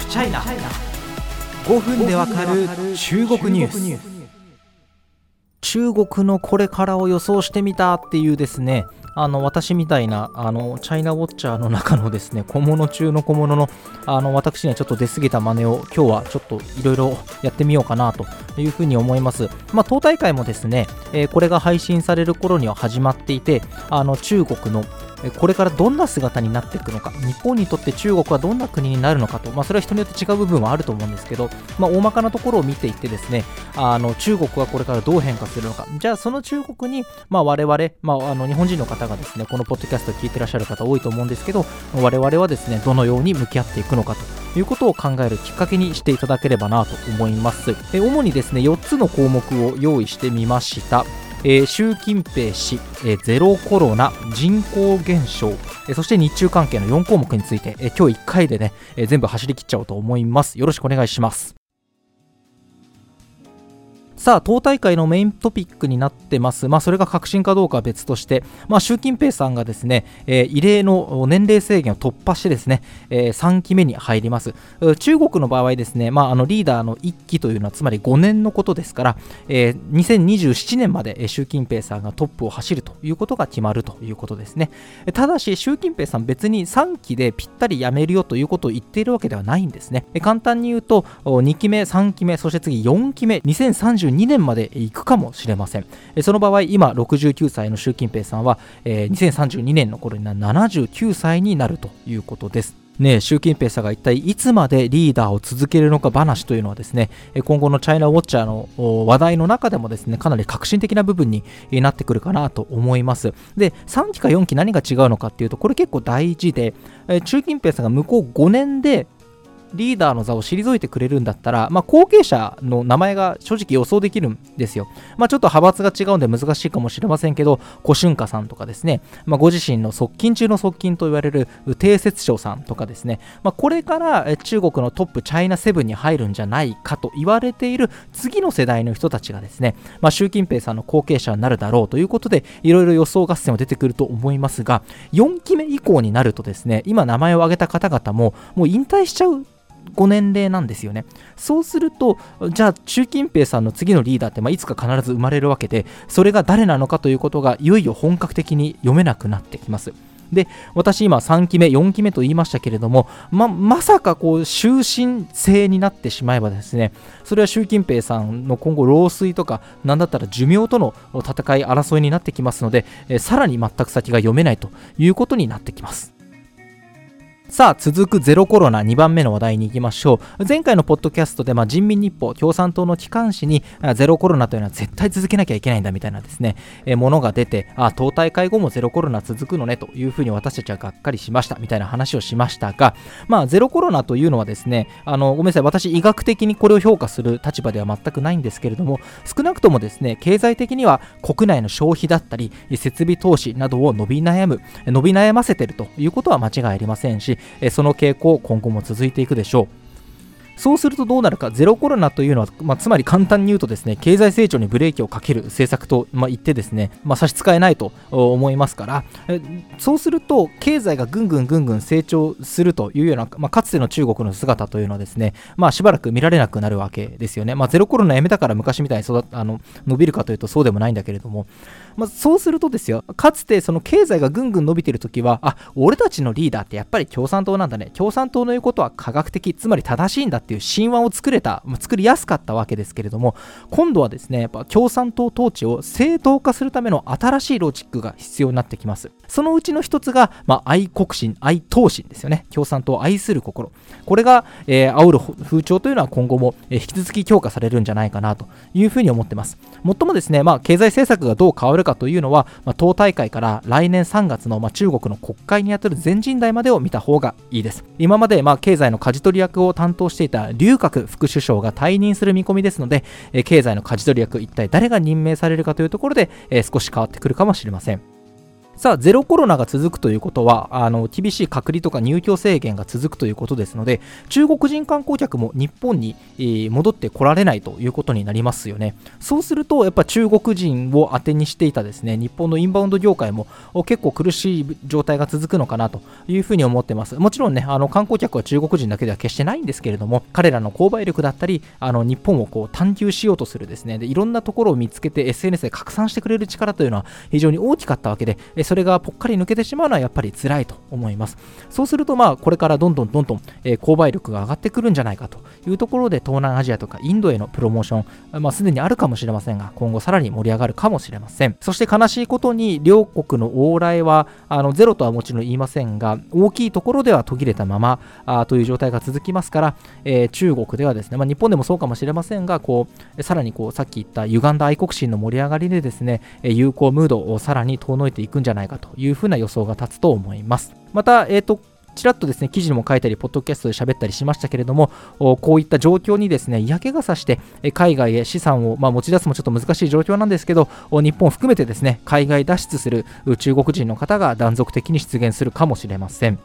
フチャイナ5分でわかる中国ニュース中国のこれからを予想してみたっていうですねあの私みたいなあのチャイナウォッチャーの中のですね小物中の小物のあの私にはちょっと出過ぎた真似を今日はちょっといろいろやってみようかなというふうに思います。まあ、党大会もですね、えー、これが配信される頃には始まっていてあの中国のこれからどんな姿になっていくのか、日本にとって中国はどんな国になるのかと、まあ、それは人によって違う部分はあると思うんですけど、まあ、大まかなところを見ていってですね、あの中国はこれからどう変化するのか、じゃあその中国に、まあ、我々、まあ、あの日本人の方がですね、このポッドキャストを聞いてらっしゃる方多いと思うんですけど、我々はですね、どのように向き合っていくのかと。いうことを考えるきっかけにしていただければなと思います。主にですね、4つの項目を用意してみました。えー、習近平氏、えー、ゼロコロナ、人口減少、えー、そして日中関係の4項目について、えー、今日1回でね、えー、全部走り切っちゃおうと思います。よろしくお願いします。さあ、党大会のメイントピックになってます。まあ、それが革新かどうかは別として、まあ、習近平さんがですね、えー、異例の年齢制限を突破してですね、えー、3期目に入ります。中国の場合ですね、まあ、あのリーダーの1期というのはつまり5年のことですから、えー、2027年まで習近平さんがトップを走るということが決まるということですね。ただし、習近平さん別に3期でぴったり辞めるよということを言っているわけではないんですね。簡単に言うと、2期目、3期目、そして次4期目、2030 2年まで行くかもしれません。その場合、今69歳の習近平さんは、え、2032年の頃には79歳になるということです。ね、習近平さんが一体いつまでリーダーを続けるのか話というのはですね、今後のチャイナウォッチャーの話題の中でもですね、かなり革新的な部分になってくるかなと思います。で、3期か4期何が違うのかっていうと、これ結構大事で、習近平さんが向こう5年でリーダーの座を退いてくれるんだったら、まあ、後継者の名前が正直予想できるんですよ。まあ、ちょっと派閥が違うんで難しいかもしれませんけど、古春華さんとかですね、まあ、ご自身の側近中の側近と言われる定説省さんとかですね、まあ、これから中国のトップチャイナセブンに入るんじゃないかと言われている次の世代の人たちがですね、まあ、習近平さんの後継者になるだろうということで、いろいろ予想合戦は出てくると思いますが、4期目以降になるとですね、今名前を挙げた方々ももう引退しちゃうご年齢なんですよね。そうすると、じゃあ習近平さんの次のリーダーって、まあ、いつか必ず生まれるわけで、それが誰なのかということがいよいよ本格的に読めなくなってきます。で、私今3期目、4期目と言いましたけれども、ま、まさかこう終身制になってしまえばですね、それは習近平さんの今後老衰とか、なんだったら寿命との戦い、争いになってきますので、えさらに全く先が読めないということになってきます。さあ、続くゼロコロナ2番目の話題に行きましょう。前回のポッドキャストで、まあ、人民日報、共産党の機関紙に、ゼロコロナというのは絶対続けなきゃいけないんだみたいなですね、えものが出て、あ、党大会後もゼロコロナ続くのねというふうに私たちはがっかりしましたみたいな話をしましたが、まあ、ゼロコロナというのはですね、あの、ごめんなさい、私医学的にこれを評価する立場では全くないんですけれども、少なくともですね、経済的には国内の消費だったり、設備投資などを伸び悩む、伸び悩ませてるということは間違いありませんし、えその傾向、今後も続いていくでしょう。そうするとどうなるか、ゼロコロナというのは、まあ、つまり簡単に言うとですね、経済成長にブレーキをかける政策と、まあ、言ってですね、まあ、差し支えないと思いますから、そうすると、経済がぐんぐんぐんぐん成長するというような、ま、かつての中国の姿というのはですね、まあ、しばらく見られなくなるわけですよね。ま、ゼロコロナやめたから昔みたいに育あの伸びるかというとそうでもないんだけれども、まあ、そうするとですよ、かつてその経済がぐんぐん伸びてるときは、あ、俺たちのリーダーってやっぱり共産党なんだね。共産党の言うことは科学的、つまり正しいんだっていう神話を作れた、まあ、作りやすかったわけですけれども、今度はですね、やっぱ共産党統治を正当化するための新しいロジックが必要になってきます。そのうちの一つが、まあ、愛国心、愛党心ですよね。共産党を愛する心。これが、えー、煽る風潮というのは今後も、えー、引き続き強化されるんじゃないかなというふうに思ってます。もっともですね、まあ、経済政策がどう変わるかというのは、まあ、党大会から来年3月の、まあ、中国の国会にあたる全人代までを見た方がいいです。今まで、まあ、経済の舵取り役を担当していた劉鶴副首相が退任する見込みですので、えー、経済の舵取り役、一体誰が任命されるかというところで、えー、少し変わってくるかもしれません。さあ、ゼロコロナが続くということは、あの厳しい隔離とか入居制限が続くということですので、中国人観光客も日本に、えー、戻ってこられないということになりますよね。そうすると、やっぱ中国人を当てにしていたですね、日本のインバウンド業界も結構苦しい状態が続くのかなというふうに思ってます。もちろんね、あの観光客は中国人だけでは決してないんですけれども、彼らの購買力だったり、あの日本をこう探求しようとするですねで、いろんなところを見つけて SNS で拡散してくれる力というのは非常に大きかったわけで、それがぽっかり抜けてしまうのはやっぱり辛いと思います。そうすると、まあ、これからどんどんどんどん、え、購買力が上がってくるんじゃないかというところで、東南アジアとかインドへのプロモーション、まあ、すでにあるかもしれませんが、今後さらに盛り上がるかもしれません。そして悲しいことに、両国の往来は、あのゼロとはもちろん言いませんが、大きいところでは途切れたままあという状態が続きますから、えー、中国ではですね、まあ、日本でもそうかもしれませんが、こうさらにこうさっき言った歪んだ愛国心の盛り上がりでですね、友好ムードをさらに遠のいていくんじゃないかないかというふうな予想が立つと思います。また、えーと、ちらっとですね、記事にも書いたり、ポッドキャストで喋ったりしましたけれども、こういった状況にですね、嫌気がさして、海外へ資産を、まあ、持ち出すもちょっと難しい状況なんですけど、日本を含めてですね、海外脱出する中国人の方が断続的に出現するかもしれません。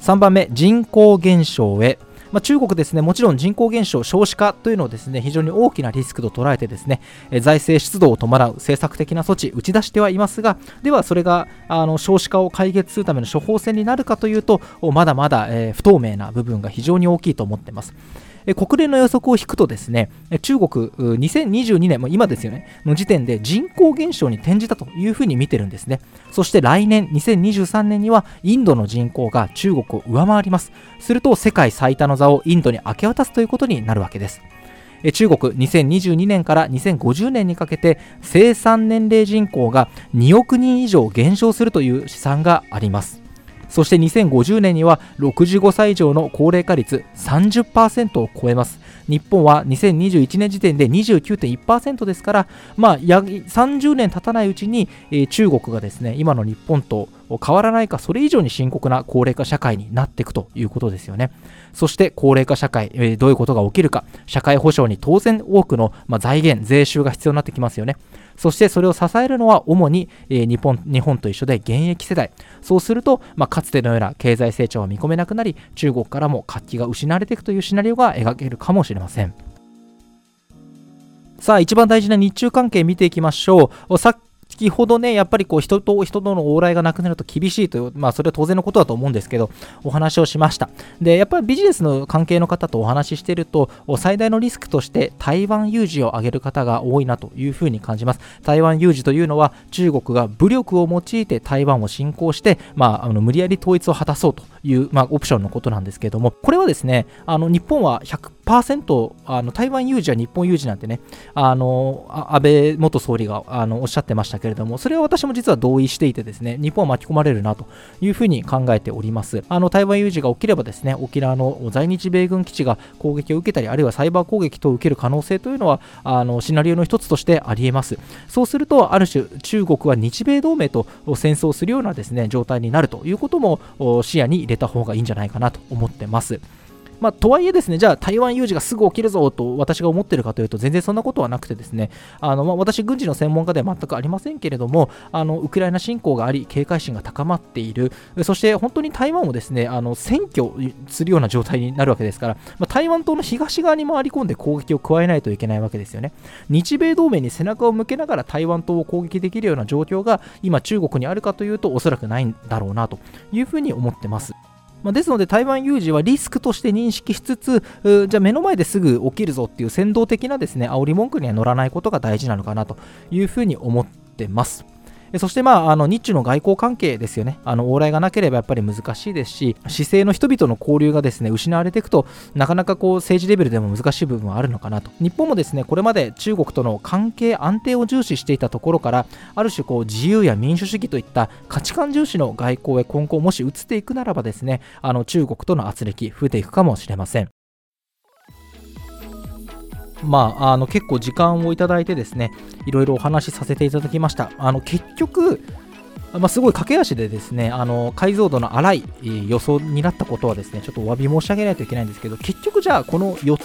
3番目、人口減少へ。まあ、中国ですね、もちろん人口減少、少子化というのをですね、非常に大きなリスクと捉えてですね、財政出動を伴う政策的な措置、打ち出してはいますが、ではそれがあの少子化を解決するための処方箋になるかというと、まだまだ、え、不透明な部分が非常に大きいと思っています。国連の予測を引くとですね、中国2022年、も今ですよね、の時点で人口減少に転じたというふうに見てるんですね。そして来年2023年にはインドの人口が中国を上回ります。すると世界最多の座をインドに明け渡すということになるわけです。中国2022年から2050年にかけて生産年齢人口が2億人以上減少するという試算がありますそして2050年には65歳以上の高齢化率30%を超えます。日本は2021年時点で29.1%ですから、まあ、30年経たないうちに、えー、中国がですね今の日本と変わらないかそれ以上に深刻な高齢化社会になっていくということですよね。そして高齢化社会、えー、どういうことが起きるか。社会保障に当然多くの、まあ、財源税収が必要になってきますよね。そしてそれを支えるのは主に、えー、日本日本と一緒で現役世代。そうすると、まあ、かつてのような経済成長は見込めなくなり中国からも活気が失われていくというシナリオが描けるかもしれません。さあ一番大事な日中関係見ていきましょう。さっ先ほどね、やっぱりこう人と人との往来がなくなると厳しいという、まあそれは当然のことだと思うんですけど、お話をしました。で、やっぱりビジネスの関係の方とお話ししていると、最大のリスクとして台湾有事を挙げる方が多いなというふうに感じます。台湾有事というのは中国が武力を用いて台湾を侵攻して、まあ、あの無理やり統一を果たそうという、まあ、オプションのことなんですけれども、これはですね、あの日本は100%パーセントあの台湾有事は日本有事なんてね、あの安倍元総理があのおっしゃってましたけれども、それは私も実は同意していてですね、日本は巻き込まれるなというふうに考えております。あの台湾有事が起きればですね、沖縄の在日米軍基地が攻撃を受けたり、あるいはサイバー攻撃と受ける可能性というのは、あのシナリオの一つとしてありえます。そうすると、ある種、中国は日米同盟と戦争するようなですね状態になるということも視野に入れた方がいいんじゃないかなと思ってます。まあ、とはいえですね、じゃあ台湾有事がすぐ起きるぞと私が思ってるかというと、全然そんなことはなくてですね、あのまあ、私、軍事の専門家では全くありませんけれども、あのウクライナ侵攻があり、警戒心が高まっている、そして本当に台湾をですね、あの占拠するような状態になるわけですから、まあ、台湾島の東側に回り込んで攻撃を加えないといけないわけですよね。日米同盟に背中を向けながら台湾島を攻撃できるような状況が今、中国にあるかというと、おそらくないんだろうなというふうに思ってます。まあ、ですので台湾有事はリスクとして認識しつつ、じゃあ目の前ですぐ起きるぞっていう先導的なですね煽り文句には乗らないことが大事なのかなというふうに思ってます。そして、まあ、あの日中の外交関係ですよね。あの往来がなければやっぱり難しいですし、姿勢の人々の交流がですね失われていくとなかなかこう政治レベルでも難しい部分はあるのかなと。日本もですねこれまで中国との関係安定を重視していたところから、ある種こう自由や民主主義といった価値観重視の外交へ今後もし移っていくならばですね、あの中国との圧力増えていくかもしれません。まあ、あの結構時間をいただいてですねいろいろお話しさせていただきました。あの結局まあ、すごい駆け足でですね、あの解像度の荒い予想になったことはですね、ちょっとお詫び申し上げないといけないんですけど、結局じゃあこの4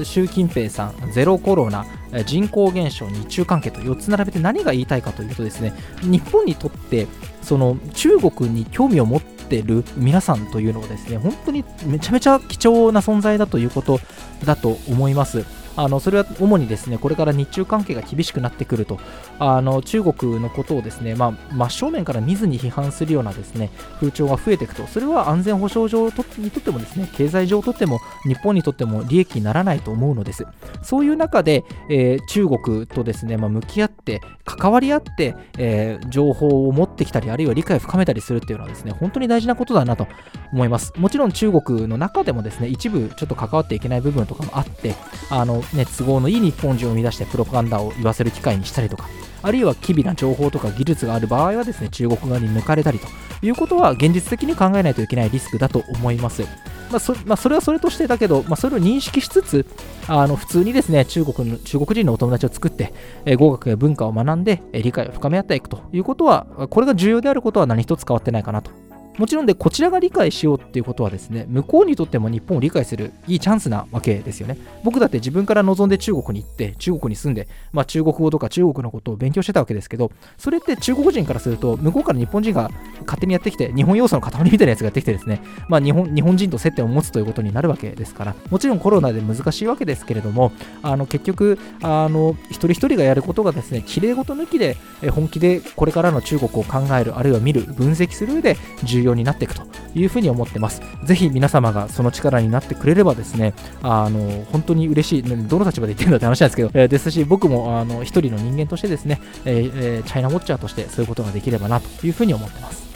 つ、習近平さん、ゼロコロナ、人口減少、日中関係と4つ並べて何が言いたいかというとですね、日本にとってその中国に興味を持っててる皆さんというのはですね、本当にめちゃめちゃ貴重な存在だということだと思います。あのそれは主にですねこれから日中関係が厳しくなってくると。あの中国のことをですね、まあ、真正面から見ずに批判するようなですね風潮が増えていくと。それは安全保障上にとってもですね経済上とっても日本にとっても利益にならないと思うのです。そういう中で、えー、中国とですね、まあ、向き合って関わり合って、えー、情報を持ってきたりあるいは理解を深めたりするっていうのはですね本当に大事なことだなと。思いますもちろん中国の中でもですね一部ちょっと関わっていけない部分とかもあってあのね、都合のいい日本人を生み出してプロパガンダを言わせる機会にしたりとか、あるいは機微な情報とか技術がある場合はですね、中国側に抜かれたりということは現実的に考えないといけないリスクだと思います。まあそまあ、それはそれとしてだけど、まあ、それを認識しつつ、あの普通にですね中国の中国人のお友達を作って、え語学や文化を学んで、え理解を深め合っていくということは、これが重要であることは何一つ変わってないかなともちろんでこちらが理解しようっていうことはですね向こうにとっても日本を理解するいいチャンスなわけですよね。僕だって自分から望んで中国に行って中国に住んで、まあ、中国語とか中国のことを勉強してたわけですけどそれって中国人からすると向こうから日本人が勝手にやってきて日本要素の塊みたいなやつがやってきてですね、まあ、日本日本人と接点を持つということになるわけですからもちろんコロナで難しいわけですけれどもあの結局あの一人一人がやることがですねきれい事抜きで本気でこれからの中国を考えるあるいは見る分析する上で重要になっていくというふうに思ってます。ぜひ皆様がその力になってくれればですね、あの本当に嬉しい、どの立場で言ってるんだって話なんですけど、えー、ですし、僕もあの一人の人間としてですね、えー、チャイナウォッチャーとしてそういうことができればなというふうに思ってます。